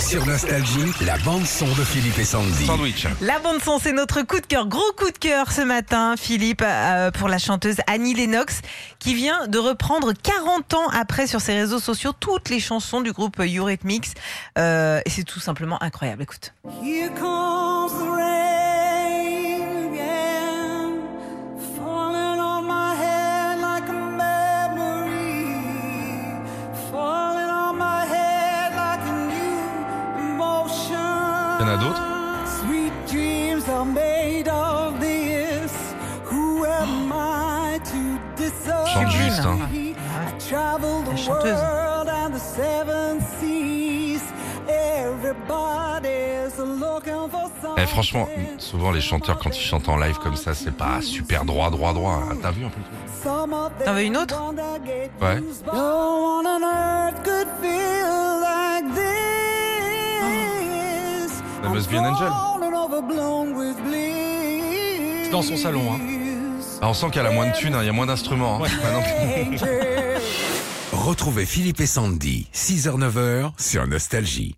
Sur Nostalgie, la bande-son de Philippe et Sandy. Sandwich. La bande son, c'est notre coup de cœur, gros coup de cœur ce matin, Philippe, euh, pour la chanteuse Annie Lennox, qui vient de reprendre 40 ans après sur ses réseaux sociaux toutes les chansons du groupe Eurythmics. Euh, et c'est tout simplement incroyable. Écoute. Here comes the rain Il y en a d'autres Sweet dreams are made of this. Who am I to disown? Chante juste, hein. I travel the La chanteuse. world and the seven seas. Everybody's looking for Eh, franchement, something. souvent les chanteurs quand ils chantent en live comme ça, c'est pas super droit, droit, droit. Ah, T'as vu un peu T'en veux une autre? Ouais. Angel. Bliss. C'est dans son salon, hein. Ah, On sent qu'elle a moins de thunes, hein, il y a moins d'instruments. hein. Ah. Retrouvez Philippe et Sandy, 6h-9h sur Nostalgie.